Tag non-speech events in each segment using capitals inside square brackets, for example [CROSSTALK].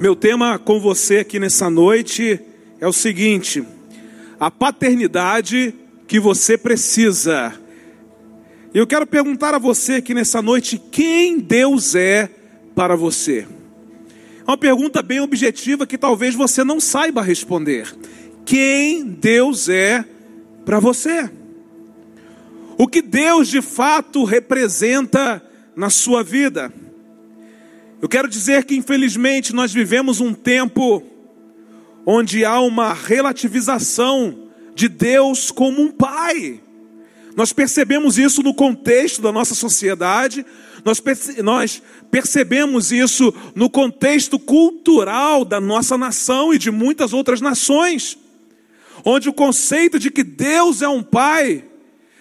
Meu tema com você aqui nessa noite é o seguinte: a paternidade que você precisa. Eu quero perguntar a você aqui nessa noite: quem Deus é para você? É uma pergunta bem objetiva que talvez você não saiba responder. Quem Deus é para você? O que Deus de fato representa na sua vida? Eu quero dizer que, infelizmente, nós vivemos um tempo onde há uma relativização de Deus como um pai. Nós percebemos isso no contexto da nossa sociedade, nós, perce nós percebemos isso no contexto cultural da nossa nação e de muitas outras nações, onde o conceito de que Deus é um pai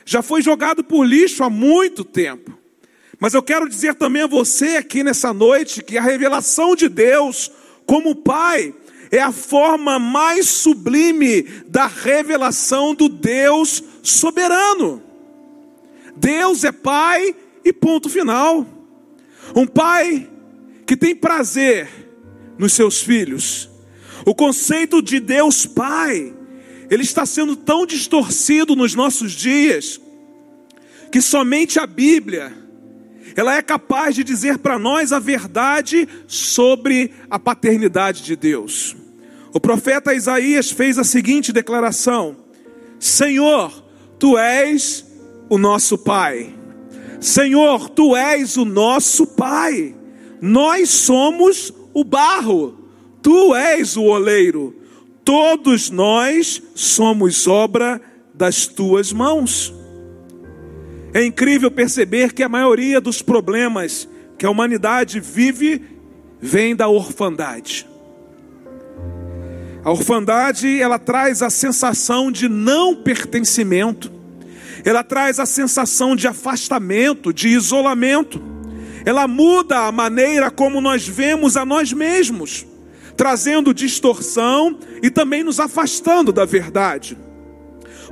já foi jogado por lixo há muito tempo. Mas eu quero dizer também a você aqui nessa noite que a revelação de Deus como Pai é a forma mais sublime da revelação do Deus soberano. Deus é Pai e ponto final. Um Pai que tem prazer nos seus filhos. O conceito de Deus Pai, ele está sendo tão distorcido nos nossos dias, que somente a Bíblia ela é capaz de dizer para nós a verdade sobre a paternidade de Deus. O profeta Isaías fez a seguinte declaração: Senhor, tu és o nosso Pai. Senhor, tu és o nosso Pai. Nós somos o barro, tu és o oleiro. Todos nós somos obra das tuas mãos. É incrível perceber que a maioria dos problemas que a humanidade vive vem da orfandade. A orfandade, ela traz a sensação de não pertencimento. Ela traz a sensação de afastamento, de isolamento. Ela muda a maneira como nós vemos a nós mesmos, trazendo distorção e também nos afastando da verdade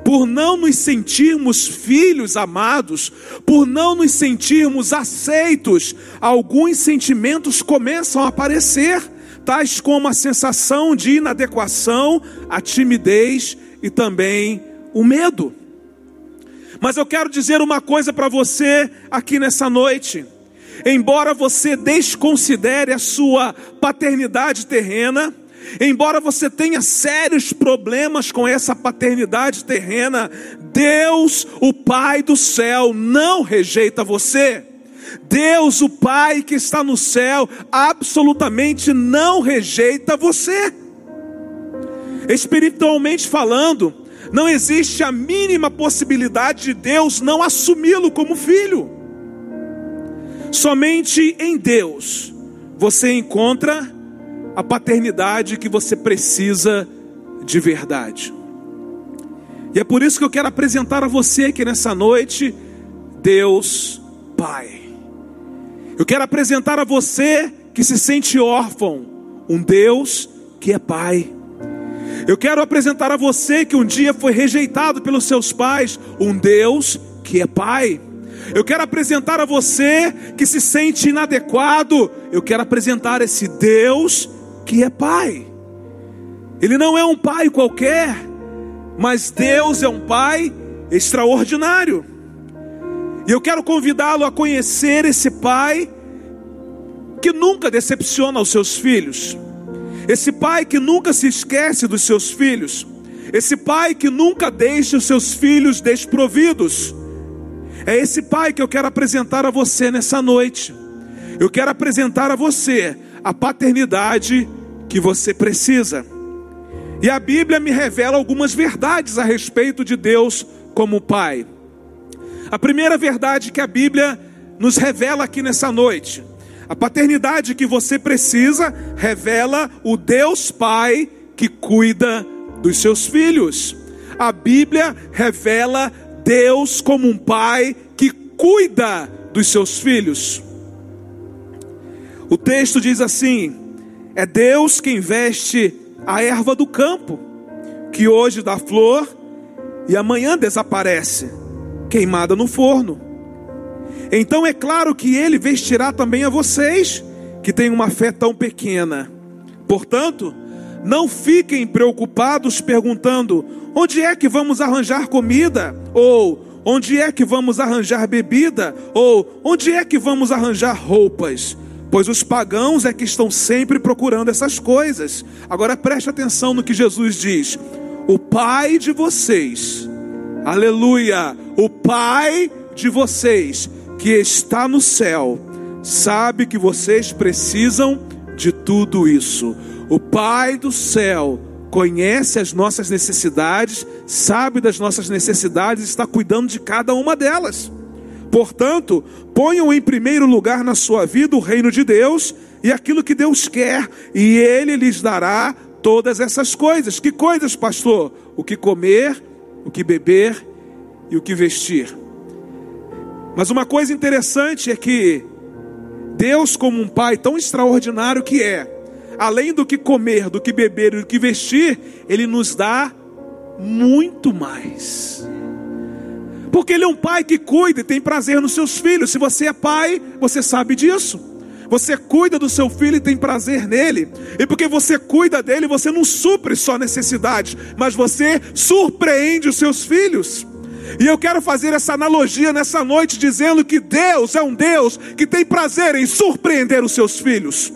por não nos sentirmos filhos amados, por não nos sentirmos aceitos, alguns sentimentos começam a aparecer, tais como a sensação de inadequação, a timidez e também o medo. Mas eu quero dizer uma coisa para você aqui nessa noite. Embora você desconsidere a sua paternidade terrena, Embora você tenha sérios problemas com essa paternidade terrena, Deus, o Pai do céu, não rejeita você. Deus, o Pai que está no céu, absolutamente não rejeita você. Espiritualmente falando, não existe a mínima possibilidade de Deus não assumi-lo como filho. Somente em Deus você encontra a paternidade que você precisa de verdade. E é por isso que eu quero apresentar a você aqui nessa noite Deus Pai. Eu quero apresentar a você que se sente órfão, um Deus que é Pai. Eu quero apresentar a você que um dia foi rejeitado pelos seus pais, um Deus que é Pai. Eu quero apresentar a você que se sente inadequado, eu quero apresentar esse Deus que é pai. Ele não é um pai qualquer, mas Deus é um pai extraordinário. E eu quero convidá-lo a conhecer esse pai que nunca decepciona os seus filhos. Esse pai que nunca se esquece dos seus filhos. Esse pai que nunca deixa os seus filhos desprovidos. É esse pai que eu quero apresentar a você nessa noite. Eu quero apresentar a você a paternidade que você precisa. E a Bíblia me revela algumas verdades a respeito de Deus como Pai. A primeira verdade que a Bíblia nos revela aqui nessa noite, a paternidade que você precisa revela o Deus Pai que cuida dos seus filhos. A Bíblia revela Deus como um pai que cuida dos seus filhos. O texto diz assim: é Deus quem veste a erva do campo, que hoje dá flor e amanhã desaparece, queimada no forno. Então é claro que Ele vestirá também a vocês, que têm uma fé tão pequena. Portanto, não fiquem preocupados perguntando: onde é que vamos arranjar comida? Ou onde é que vamos arranjar bebida? Ou onde é que vamos arranjar roupas? Pois os pagãos é que estão sempre procurando essas coisas. Agora preste atenção no que Jesus diz: o Pai de vocês, aleluia, o Pai de vocês que está no céu, sabe que vocês precisam de tudo isso. O Pai do céu conhece as nossas necessidades, sabe das nossas necessidades, está cuidando de cada uma delas. Portanto, ponham em primeiro lugar na sua vida o reino de Deus e aquilo que Deus quer, e Ele lhes dará todas essas coisas. Que coisas, pastor? O que comer, o que beber e o que vestir. Mas uma coisa interessante é que Deus, como um Pai tão extraordinário que é, além do que comer, do que beber e do que vestir, Ele nos dá muito mais. Porque Ele é um pai que cuida e tem prazer nos seus filhos. Se você é pai, você sabe disso. Você cuida do seu filho e tem prazer nele. E porque você cuida dele, você não supre só necessidades, mas você surpreende os seus filhos. E eu quero fazer essa analogia nessa noite, dizendo que Deus é um Deus que tem prazer em surpreender os seus filhos.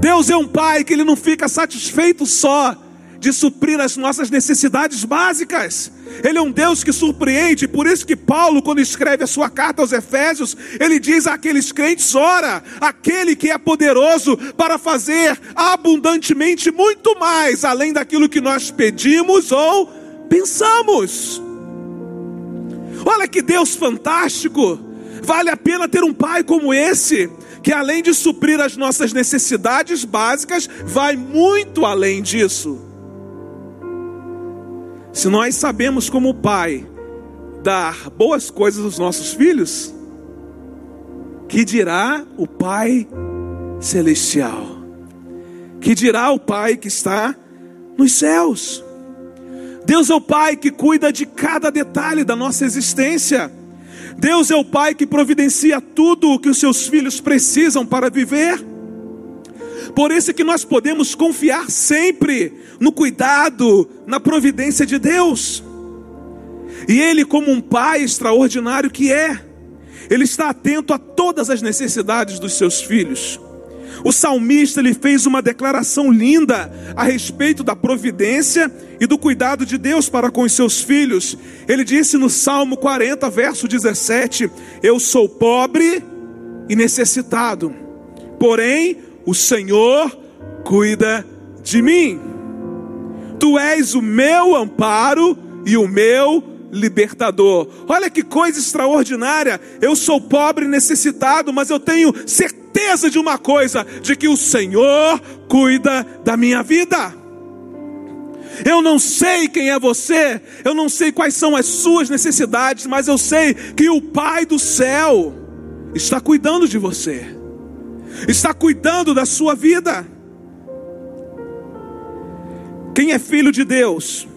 Deus é um pai que ele não fica satisfeito só de suprir as nossas necessidades básicas. Ele é um Deus que surpreende, por isso que Paulo, quando escreve a sua carta aos Efésios, ele diz àqueles crentes: ora, aquele que é poderoso para fazer abundantemente muito mais, além daquilo que nós pedimos ou pensamos. Olha que Deus fantástico! Vale a pena ter um pai como esse, que além de suprir as nossas necessidades básicas, vai muito além disso. Se nós sabemos como pai dar boas coisas aos nossos filhos, que dirá o Pai celestial? Que dirá o Pai que está nos céus? Deus é o Pai que cuida de cada detalhe da nossa existência. Deus é o Pai que providencia tudo o que os seus filhos precisam para viver. Por isso é que nós podemos confiar sempre no cuidado, na providência de Deus. E Ele, como um Pai extraordinário que é, Ele está atento a todas as necessidades dos seus filhos. O salmista ele fez uma declaração linda a respeito da providência e do cuidado de Deus para com os seus filhos. Ele disse no Salmo 40, verso 17: Eu sou pobre e necessitado, porém o Senhor cuida de mim. Tu és o meu amparo e o meu libertador. Olha que coisa extraordinária. Eu sou pobre e necessitado, mas eu tenho certeza de uma coisa: de que o Senhor cuida da minha vida. Eu não sei quem é você, eu não sei quais são as suas necessidades, mas eu sei que o Pai do céu está cuidando de você está cuidando da sua vida. Quem é filho de Deus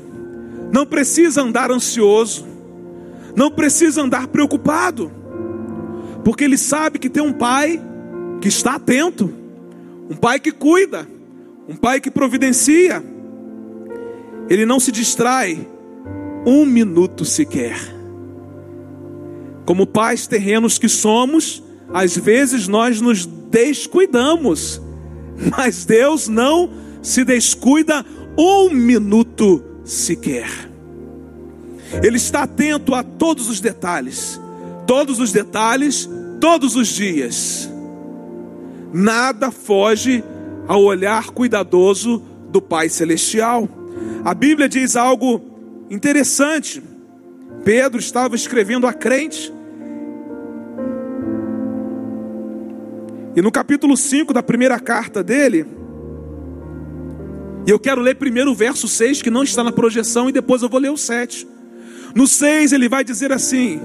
não precisa andar ansioso, não precisa andar preocupado, porque ele sabe que tem um pai que está atento, um pai que cuida, um pai que providencia. Ele não se distrai um minuto sequer. Como pais terrenos que somos, às vezes nós nos descuidamos, mas Deus não se descuida um minuto sequer. Ele está atento a todos os detalhes, todos os detalhes, todos os dias. Nada foge ao olhar cuidadoso do Pai Celestial. A Bíblia diz algo interessante. Pedro estava escrevendo a crente E no capítulo 5 da primeira carta dele, e eu quero ler primeiro o verso 6, que não está na projeção, e depois eu vou ler o 7. No 6 ele vai dizer assim: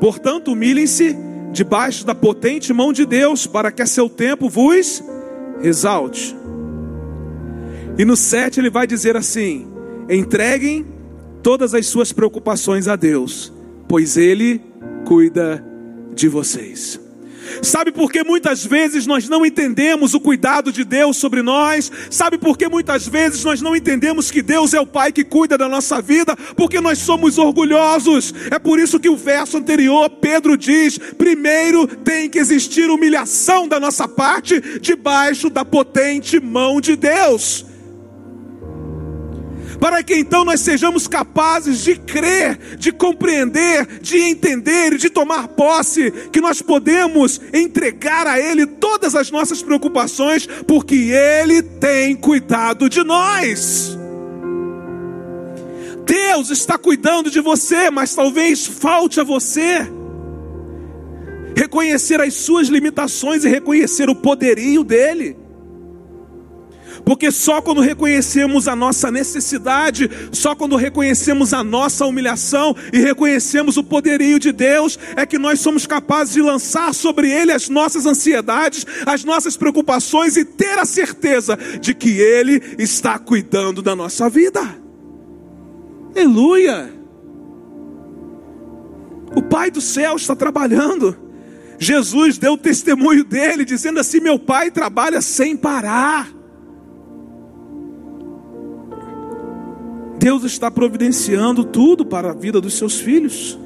Portanto, humilhem-se debaixo da potente mão de Deus, para que a seu tempo vos exalte. E no 7 ele vai dizer assim: Entreguem todas as suas preocupações a Deus, pois Ele cuida de vocês. Sabe por que muitas vezes nós não entendemos o cuidado de Deus sobre nós? Sabe por que muitas vezes nós não entendemos que Deus é o Pai que cuida da nossa vida? Porque nós somos orgulhosos. É por isso que o verso anterior, Pedro diz: primeiro tem que existir humilhação da nossa parte debaixo da potente mão de Deus para que então nós sejamos capazes de crer, de compreender, de entender e de tomar posse que nós podemos entregar a Ele todas as nossas preocupações, porque Ele tem cuidado de nós. Deus está cuidando de você, mas talvez falte a você reconhecer as suas limitações e reconhecer o poderio dele. Porque só quando reconhecemos a nossa necessidade, só quando reconhecemos a nossa humilhação e reconhecemos o poderio de Deus, é que nós somos capazes de lançar sobre Ele as nossas ansiedades, as nossas preocupações e ter a certeza de que Ele está cuidando da nossa vida. Aleluia! O Pai do céu está trabalhando. Jesus deu o testemunho dele, dizendo assim: Meu pai trabalha sem parar. Deus está providenciando tudo para a vida dos seus filhos.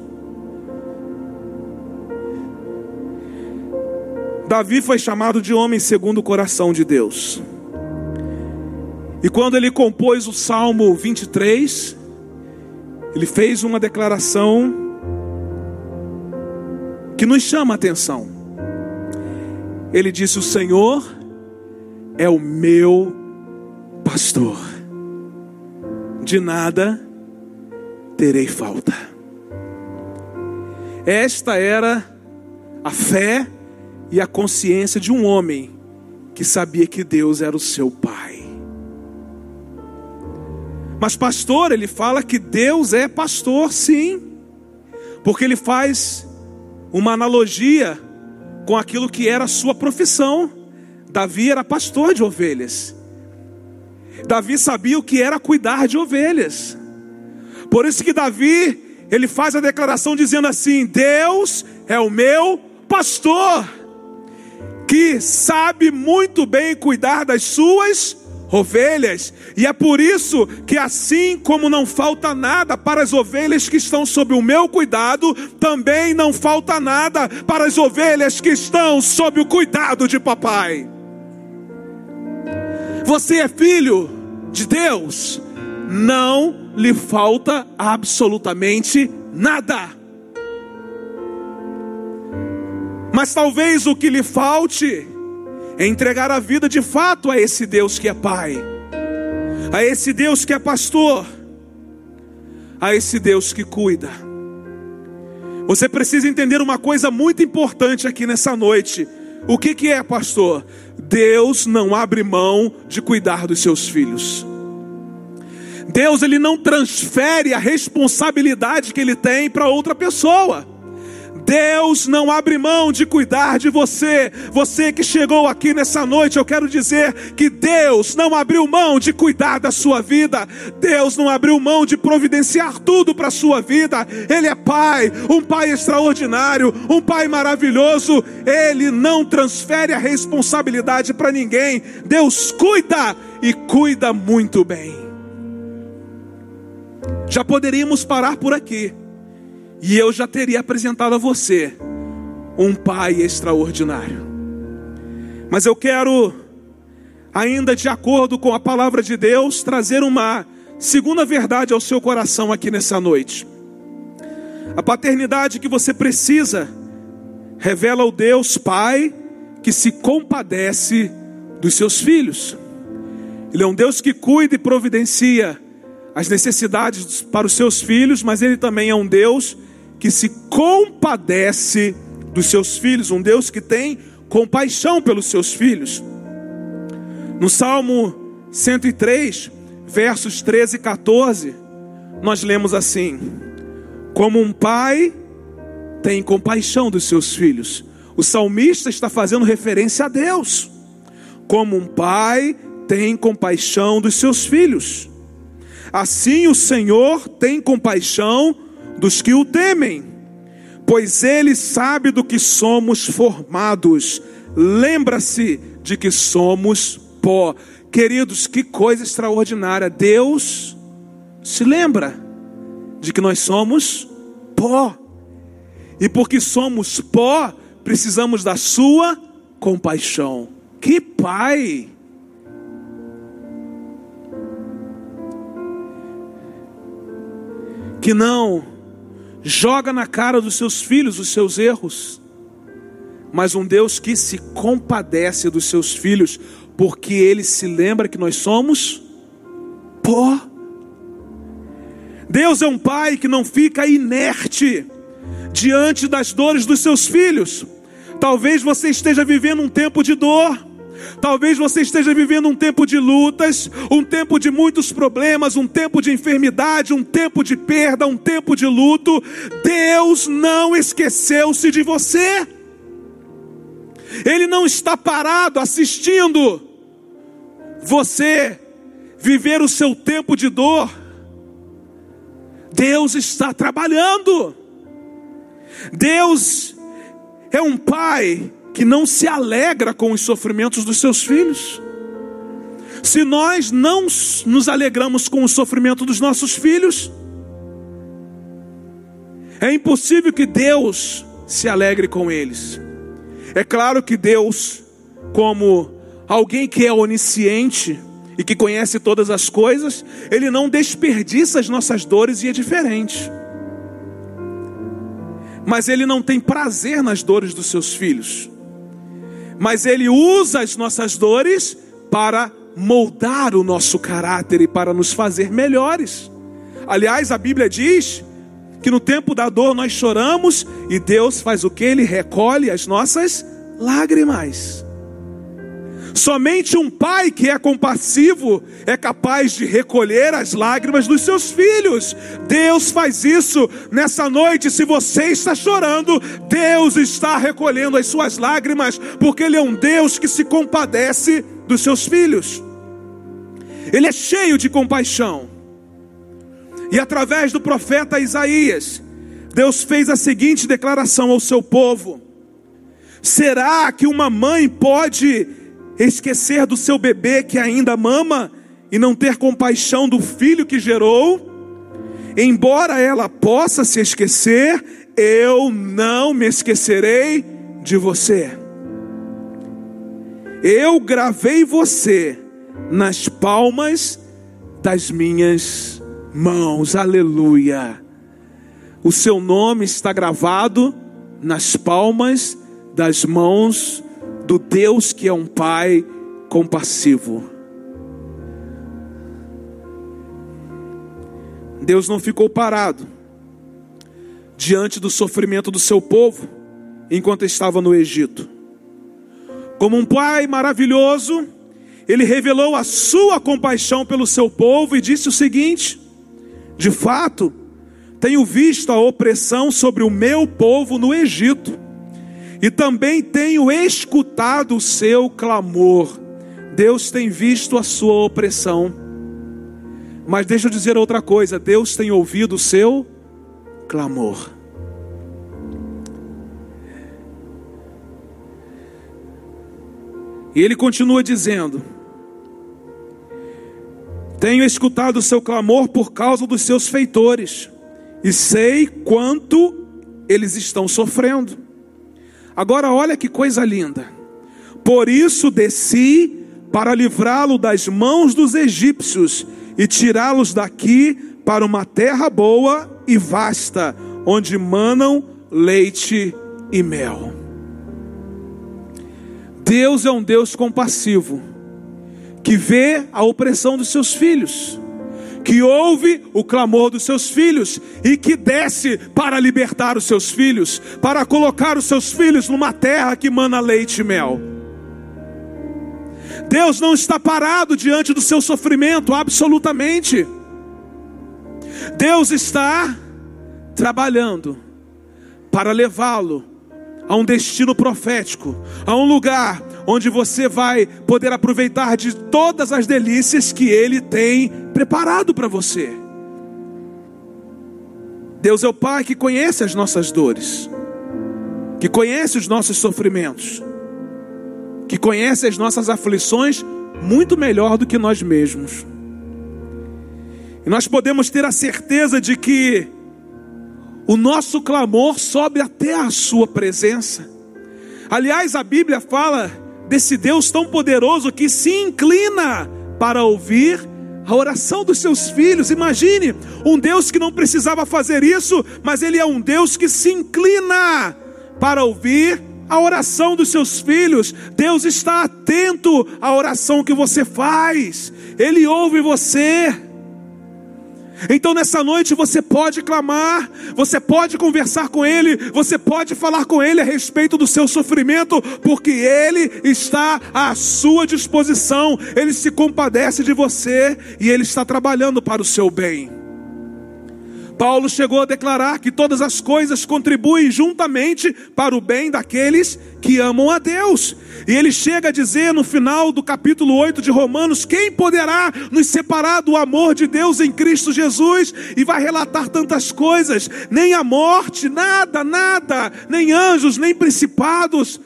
Davi foi chamado de homem segundo o coração de Deus. E quando ele compôs o Salmo 23, ele fez uma declaração que nos chama a atenção. Ele disse: O Senhor é o meu pastor de nada terei falta. Esta era a fé e a consciência de um homem que sabia que Deus era o seu pai. Mas pastor, ele fala que Deus é pastor, sim, porque ele faz uma analogia com aquilo que era a sua profissão. Davi era pastor de ovelhas. Davi sabia o que era cuidar de ovelhas. Por isso que Davi, ele faz a declaração dizendo assim: Deus é o meu pastor, que sabe muito bem cuidar das suas ovelhas, e é por isso que, assim como não falta nada para as ovelhas que estão sob o meu cuidado, também não falta nada para as ovelhas que estão sob o cuidado de papai. Você é filho de Deus, não lhe falta absolutamente nada. Mas talvez o que lhe falte é entregar a vida de fato a esse Deus que é Pai, a esse Deus que é pastor, a esse Deus que cuida. Você precisa entender uma coisa muito importante aqui nessa noite. O que, que é, pastor? Deus não abre mão de cuidar dos seus filhos. Deus ele não transfere a responsabilidade que ele tem para outra pessoa. Deus não abre mão de cuidar de você. Você que chegou aqui nessa noite, eu quero dizer que Deus não abriu mão de cuidar da sua vida. Deus não abriu mão de providenciar tudo para a sua vida. Ele é Pai, um Pai extraordinário, um Pai maravilhoso. Ele não transfere a responsabilidade para ninguém. Deus cuida e cuida muito bem. Já poderíamos parar por aqui. E eu já teria apresentado a você um pai extraordinário. Mas eu quero, ainda de acordo com a palavra de Deus, trazer uma segunda verdade ao seu coração aqui nessa noite. A paternidade que você precisa revela o Deus Pai que se compadece dos seus filhos. Ele é um Deus que cuida e providencia as necessidades para os seus filhos, mas ele também é um Deus que se compadece dos seus filhos, um Deus que tem compaixão pelos seus filhos. No Salmo 103, versos 13 e 14, nós lemos assim: Como um pai tem compaixão dos seus filhos. O salmista está fazendo referência a Deus. Como um pai tem compaixão dos seus filhos. Assim o Senhor tem compaixão dos que o temem, pois Ele sabe do que somos formados. Lembra-se de que somos pó. Queridos, que coisa extraordinária. Deus se lembra de que nós somos pó. E porque somos pó, precisamos da sua compaixão. Que pai! Que não joga na cara dos seus filhos os seus erros, mas um Deus que se compadece dos seus filhos, porque ele se lembra que nós somos pó. Deus é um pai que não fica inerte diante das dores dos seus filhos. Talvez você esteja vivendo um tempo de dor. Talvez você esteja vivendo um tempo de lutas, um tempo de muitos problemas, um tempo de enfermidade, um tempo de perda, um tempo de luto. Deus não esqueceu-se de você. Ele não está parado assistindo você viver o seu tempo de dor. Deus está trabalhando. Deus é um pai que não se alegra com os sofrimentos dos seus filhos. Se nós não nos alegramos com o sofrimento dos nossos filhos, é impossível que Deus se alegre com eles. É claro que Deus, como alguém que é onisciente e que conhece todas as coisas, Ele não desperdiça as nossas dores e é diferente mas ele não tem prazer nas dores dos seus filhos. Mas ele usa as nossas dores para moldar o nosso caráter e para nos fazer melhores. Aliás, a Bíblia diz que no tempo da dor nós choramos e Deus faz o que? Ele recolhe as nossas lágrimas. Somente um pai que é compassivo é capaz de recolher as lágrimas dos seus filhos. Deus faz isso nessa noite. Se você está chorando, Deus está recolhendo as suas lágrimas, porque Ele é um Deus que se compadece dos seus filhos. Ele é cheio de compaixão. E através do profeta Isaías, Deus fez a seguinte declaração ao seu povo: Será que uma mãe pode esquecer do seu bebê que ainda mama e não ter compaixão do filho que gerou, embora ela possa se esquecer, eu não me esquecerei de você. Eu gravei você nas palmas das minhas mãos, aleluia. O seu nome está gravado nas palmas das mãos do Deus que é um Pai compassivo. Deus não ficou parado diante do sofrimento do seu povo enquanto estava no Egito. Como um pai maravilhoso, ele revelou a sua compaixão pelo seu povo e disse o seguinte: De fato, tenho visto a opressão sobre o meu povo no Egito e também tenho escutado o seu clamor. Deus tem visto a sua opressão. Mas deixa eu dizer outra coisa: Deus tem ouvido o seu clamor. E ele continua dizendo: Tenho escutado o seu clamor por causa dos seus feitores, e sei quanto eles estão sofrendo. Agora olha que coisa linda. Por isso desci para livrá-lo das mãos dos egípcios e tirá-los daqui para uma terra boa e vasta, onde manam leite e mel. Deus é um Deus compassivo, que vê a opressão dos seus filhos que ouve o clamor dos seus filhos e que desce para libertar os seus filhos, para colocar os seus filhos numa terra que mana leite e mel. Deus não está parado diante do seu sofrimento, absolutamente. Deus está trabalhando para levá-lo a um destino profético, a um lugar onde você vai poder aproveitar de todas as delícias que Ele tem preparado para você. Deus é o Pai que conhece as nossas dores. que conhece os nossos sofrimentos, que conhece as nossas aflições muito melhor do que nós mesmos. E nós podemos ter a certeza de que o nosso clamor sobe até a Sua presença. Aliás, a Bíblia fala desse Deus tão poderoso que se inclina para ouvir a oração dos seus filhos. Imagine um Deus que não precisava fazer isso, mas Ele é um Deus que se inclina para ouvir a oração dos seus filhos. Deus está atento à oração que você faz, Ele ouve você. Então nessa noite você pode clamar, você pode conversar com Ele, você pode falar com Ele a respeito do seu sofrimento, porque Ele está à sua disposição, Ele se compadece de você e Ele está trabalhando para o seu bem. Paulo chegou a declarar que todas as coisas contribuem juntamente para o bem daqueles que amam a Deus. E ele chega a dizer no final do capítulo 8 de Romanos: Quem poderá nos separar do amor de Deus em Cristo Jesus? E vai relatar tantas coisas: nem a morte, nada, nada, nem anjos, nem principados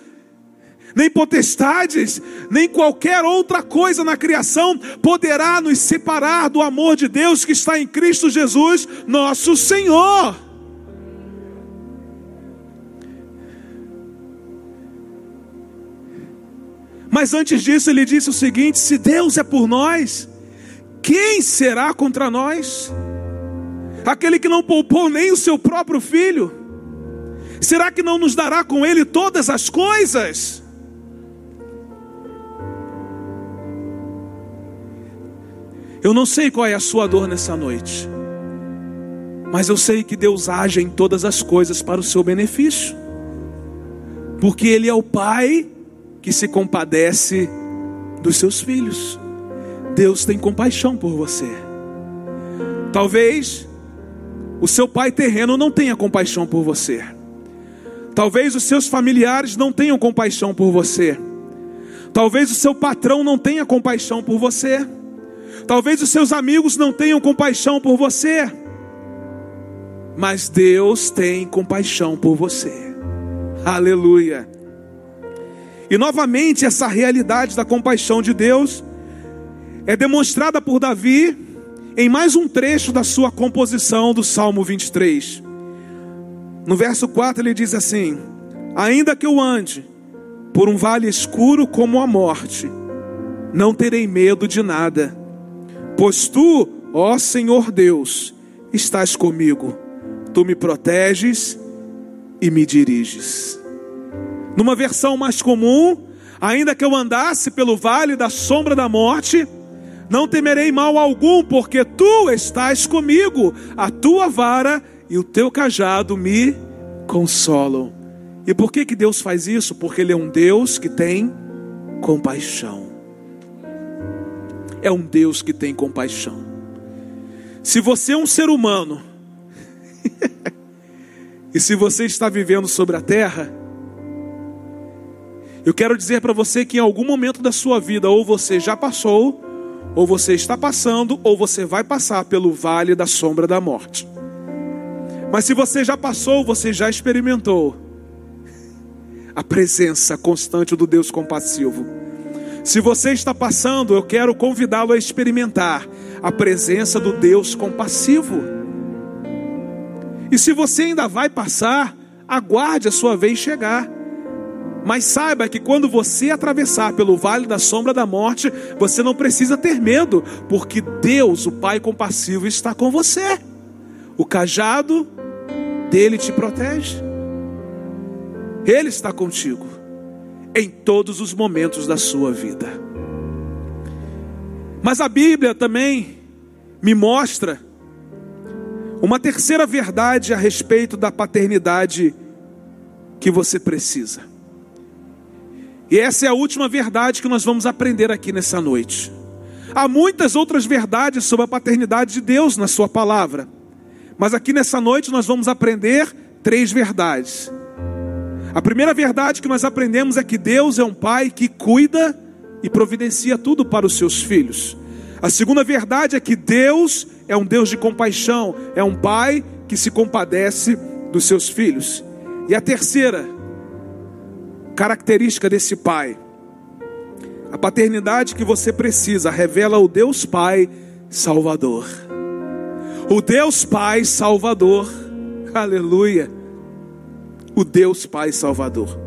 nem potestades, nem qualquer outra coisa na criação poderá nos separar do amor de Deus que está em Cristo Jesus, nosso Senhor. Mas antes disso, ele disse o seguinte: se Deus é por nós, quem será contra nós? Aquele que não poupou nem o seu próprio filho, será que não nos dará com ele todas as coisas? Eu não sei qual é a sua dor nessa noite, mas eu sei que Deus age em todas as coisas para o seu benefício, porque Ele é o Pai que se compadece dos seus filhos. Deus tem compaixão por você. Talvez o seu pai terreno não tenha compaixão por você. Talvez os seus familiares não tenham compaixão por você. Talvez o seu patrão não tenha compaixão por você. Talvez os seus amigos não tenham compaixão por você, mas Deus tem compaixão por você. Aleluia. E novamente essa realidade da compaixão de Deus é demonstrada por Davi em mais um trecho da sua composição do Salmo 23. No verso 4 ele diz assim: Ainda que eu ande por um vale escuro como a morte, não terei medo de nada Pois tu, ó Senhor Deus, estás comigo, tu me proteges e me diriges. Numa versão mais comum, ainda que eu andasse pelo vale da sombra da morte, não temerei mal algum, porque tu estás comigo, a tua vara e o teu cajado me consolam. E por que, que Deus faz isso? Porque Ele é um Deus que tem compaixão é um Deus que tem compaixão. Se você é um ser humano, [LAUGHS] e se você está vivendo sobre a terra, eu quero dizer para você que em algum momento da sua vida, ou você já passou, ou você está passando, ou você vai passar pelo vale da sombra da morte. Mas se você já passou, você já experimentou a presença constante do Deus compassivo se você está passando, eu quero convidá-lo a experimentar a presença do Deus compassivo. E se você ainda vai passar, aguarde a sua vez chegar. Mas saiba que quando você atravessar pelo vale da sombra da morte, você não precisa ter medo, porque Deus, o Pai compassivo, está com você. O cajado dele te protege. Ele está contigo em todos os momentos da sua vida. Mas a Bíblia também me mostra uma terceira verdade a respeito da paternidade que você precisa. E essa é a última verdade que nós vamos aprender aqui nessa noite. Há muitas outras verdades sobre a paternidade de Deus na Sua palavra, mas aqui nessa noite nós vamos aprender três verdades a primeira verdade que nós aprendemos é que Deus é um pai que cuida e providencia tudo para os seus filhos. A segunda verdade é que Deus é um Deus de compaixão, é um pai que se compadece dos seus filhos. E a terceira característica desse pai. A paternidade que você precisa revela o Deus Pai Salvador. O Deus Pai Salvador. Aleluia. O Deus Pai Salvador.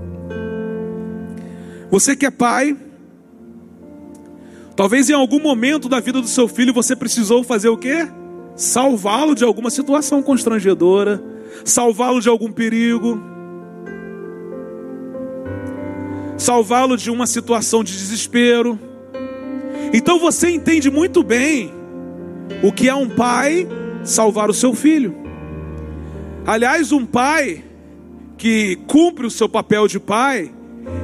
Você que é pai, talvez em algum momento da vida do seu filho você precisou fazer o quê? Salvá-lo de alguma situação constrangedora, salvá-lo de algum perigo salvá-lo de uma situação de desespero. Então você entende muito bem o que é um pai salvar o seu filho. Aliás, um pai que cumpre o seu papel de pai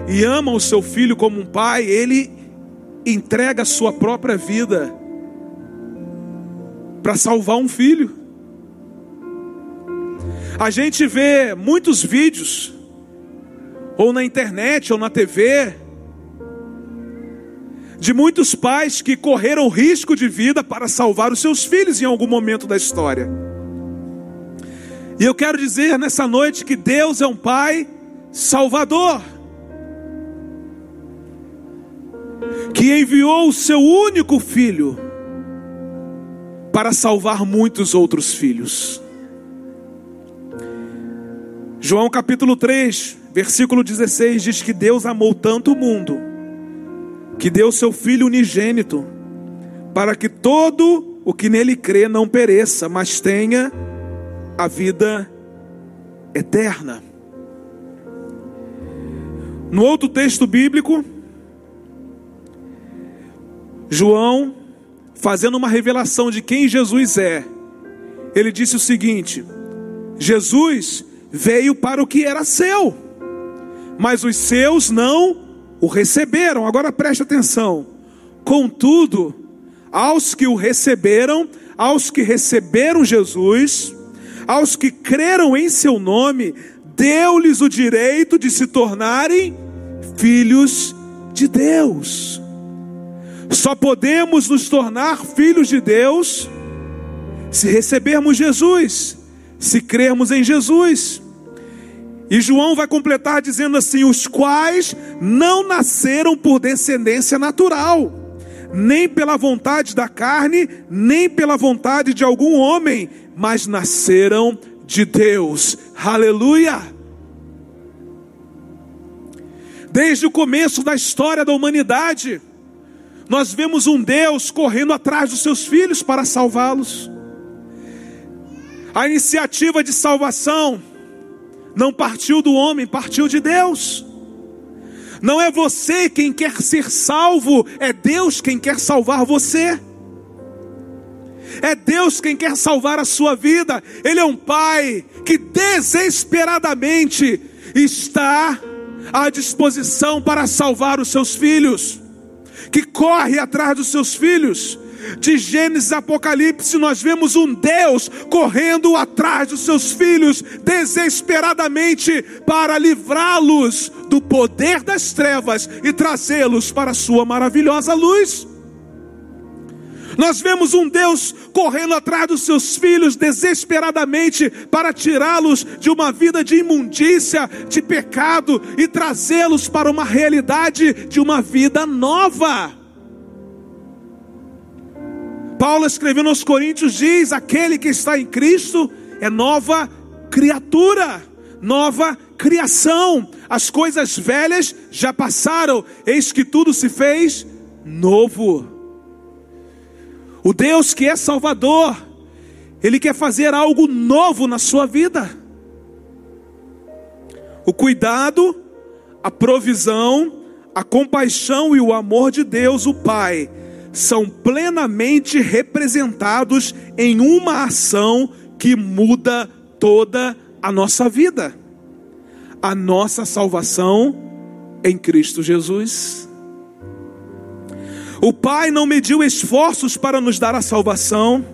e ama o seu filho como um pai, ele entrega a sua própria vida para salvar um filho. A gente vê muitos vídeos ou na internet, ou na TV, de muitos pais que correram risco de vida para salvar os seus filhos em algum momento da história. E eu quero dizer nessa noite que Deus é um Pai Salvador, que enviou o seu único filho para salvar muitos outros filhos. João capítulo 3, Versículo 16 diz que Deus amou tanto o mundo, que deu seu Filho unigênito, para que todo o que nele crê não pereça, mas tenha a vida eterna. No outro texto bíblico, João, fazendo uma revelação de quem Jesus é, ele disse o seguinte: Jesus veio para o que era seu mas os seus não o receberam. Agora preste atenção. Contudo, aos que o receberam, aos que receberam Jesus, aos que creram em seu nome, deu-lhes o direito de se tornarem filhos de Deus. Só podemos nos tornar filhos de Deus se recebermos Jesus, se crermos em Jesus. E João vai completar dizendo assim: os quais não nasceram por descendência natural, nem pela vontade da carne, nem pela vontade de algum homem, mas nasceram de Deus. Aleluia! Desde o começo da história da humanidade, nós vemos um Deus correndo atrás dos seus filhos para salvá-los. A iniciativa de salvação não partiu do homem, partiu de Deus. Não é você quem quer ser salvo, é Deus quem quer salvar você. É Deus quem quer salvar a sua vida. Ele é um pai que desesperadamente está à disposição para salvar os seus filhos, que corre atrás dos seus filhos, de Gênesis Apocalipse, nós vemos um Deus correndo atrás dos seus filhos desesperadamente para livrá-los do poder das trevas e trazê-los para a sua maravilhosa luz. Nós vemos um Deus correndo atrás dos seus filhos desesperadamente para tirá-los de uma vida de imundícia, de pecado e trazê-los para uma realidade de uma vida nova. Paulo escrevendo aos Coríntios diz: aquele que está em Cristo é nova criatura, nova criação. As coisas velhas já passaram, eis que tudo se fez novo. O Deus que é Salvador, Ele quer fazer algo novo na sua vida. O cuidado, a provisão, a compaixão e o amor de Deus, o Pai, são plenamente representados em uma ação que muda toda a nossa vida. A nossa salvação em Cristo Jesus. O Pai não mediu esforços para nos dar a salvação.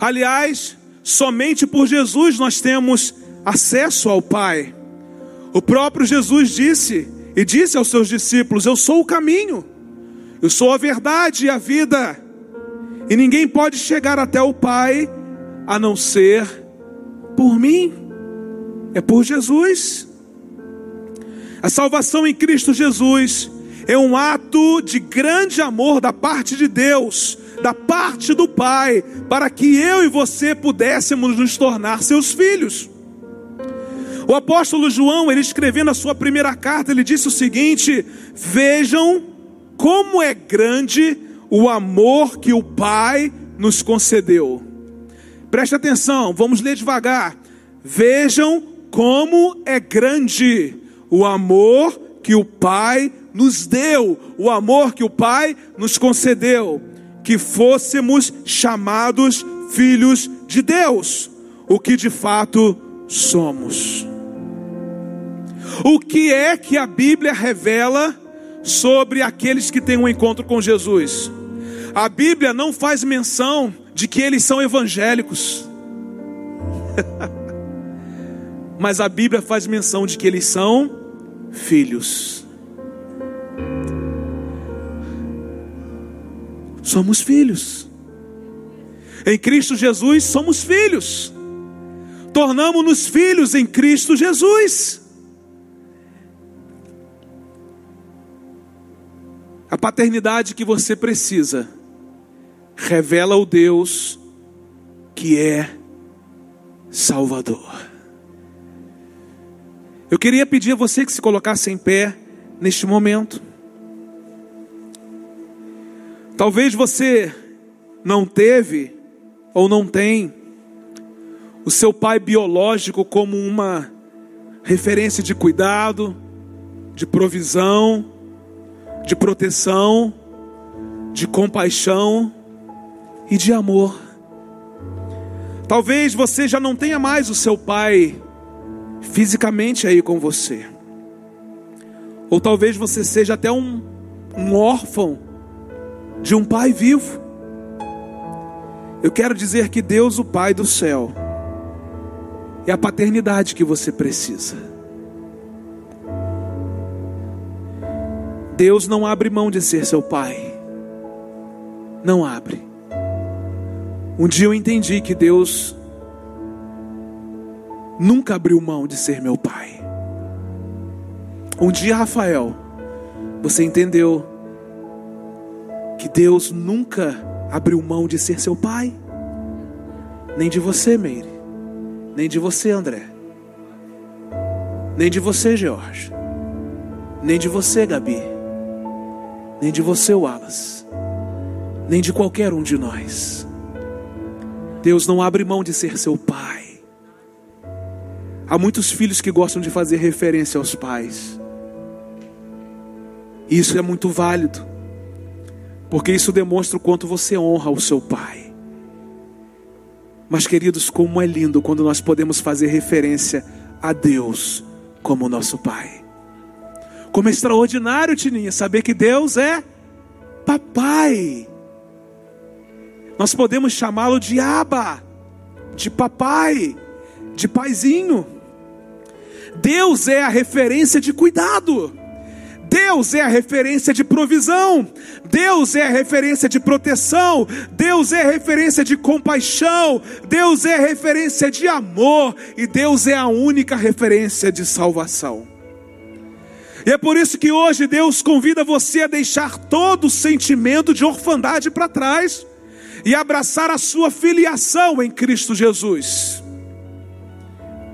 Aliás, somente por Jesus nós temos acesso ao Pai. O próprio Jesus disse e disse aos seus discípulos: Eu sou o caminho. Eu sou a verdade e a vida, e ninguém pode chegar até o Pai a não ser por mim, é por Jesus. A salvação em Cristo Jesus é um ato de grande amor da parte de Deus, da parte do Pai, para que eu e você pudéssemos nos tornar seus filhos. O apóstolo João, ele escrevendo a sua primeira carta, ele disse o seguinte: Vejam como é grande o amor que o Pai nos concedeu. Preste atenção, vamos ler devagar. Vejam como é grande o amor que o Pai nos deu, o amor que o Pai nos concedeu, que fôssemos chamados filhos de Deus, o que de fato somos. O que é que a Bíblia revela sobre aqueles que têm um encontro com Jesus? A Bíblia não faz menção de que eles são evangélicos. [LAUGHS] Mas a Bíblia faz menção de que eles são filhos. Somos filhos. Em Cristo Jesus somos filhos. Tornamos-nos filhos em Cristo Jesus. A paternidade que você precisa revela o Deus que é Salvador. Eu queria pedir a você que se colocasse em pé neste momento. Talvez você não teve ou não tem o seu pai biológico como uma referência de cuidado, de provisão, de proteção, de compaixão e de amor. Talvez você já não tenha mais o seu pai fisicamente aí com você. Ou talvez você seja até um, um órfão de um pai vivo. Eu quero dizer que Deus, o Pai do céu, é a paternidade que você precisa. Deus não abre mão de ser seu pai. Não abre. Um dia eu entendi que Deus nunca abriu mão de ser meu pai. Um dia, Rafael, você entendeu que Deus nunca abriu mão de ser seu pai, nem de você, Meire, nem de você, André, nem de você, George, nem de você, Gabi, nem de você, Wallace, nem de qualquer um de nós. Deus não abre mão de ser seu pai. Há muitos filhos que gostam de fazer referência aos pais. Isso é muito válido, porque isso demonstra o quanto você honra o seu pai. Mas, queridos, como é lindo quando nós podemos fazer referência a Deus como nosso pai. Como é extraordinário, Tininha, saber que Deus é papai. Nós podemos chamá-lo de Aba, de papai, de paizinho. Deus é a referência de cuidado. Deus é a referência de provisão, Deus é a referência de proteção, Deus é a referência de compaixão, Deus é a referência de amor e Deus é a única referência de salvação. E é por isso que hoje Deus convida você a deixar todo o sentimento de orfandade para trás e abraçar a sua filiação em Cristo Jesus.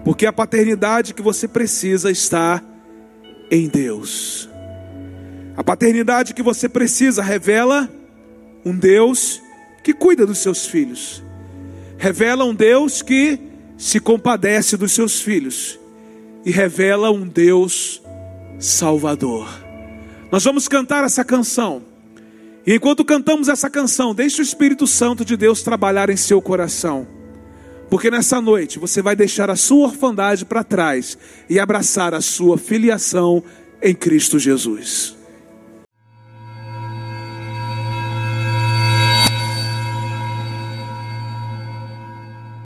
Porque a paternidade que você precisa está em Deus. A paternidade que você precisa revela um Deus que cuida dos seus filhos. Revela um Deus que se compadece dos seus filhos. E revela um Deus salvador. Nós vamos cantar essa canção. E enquanto cantamos essa canção, deixe o Espírito Santo de Deus trabalhar em seu coração. Porque nessa noite você vai deixar a sua orfandade para trás e abraçar a sua filiação em Cristo Jesus.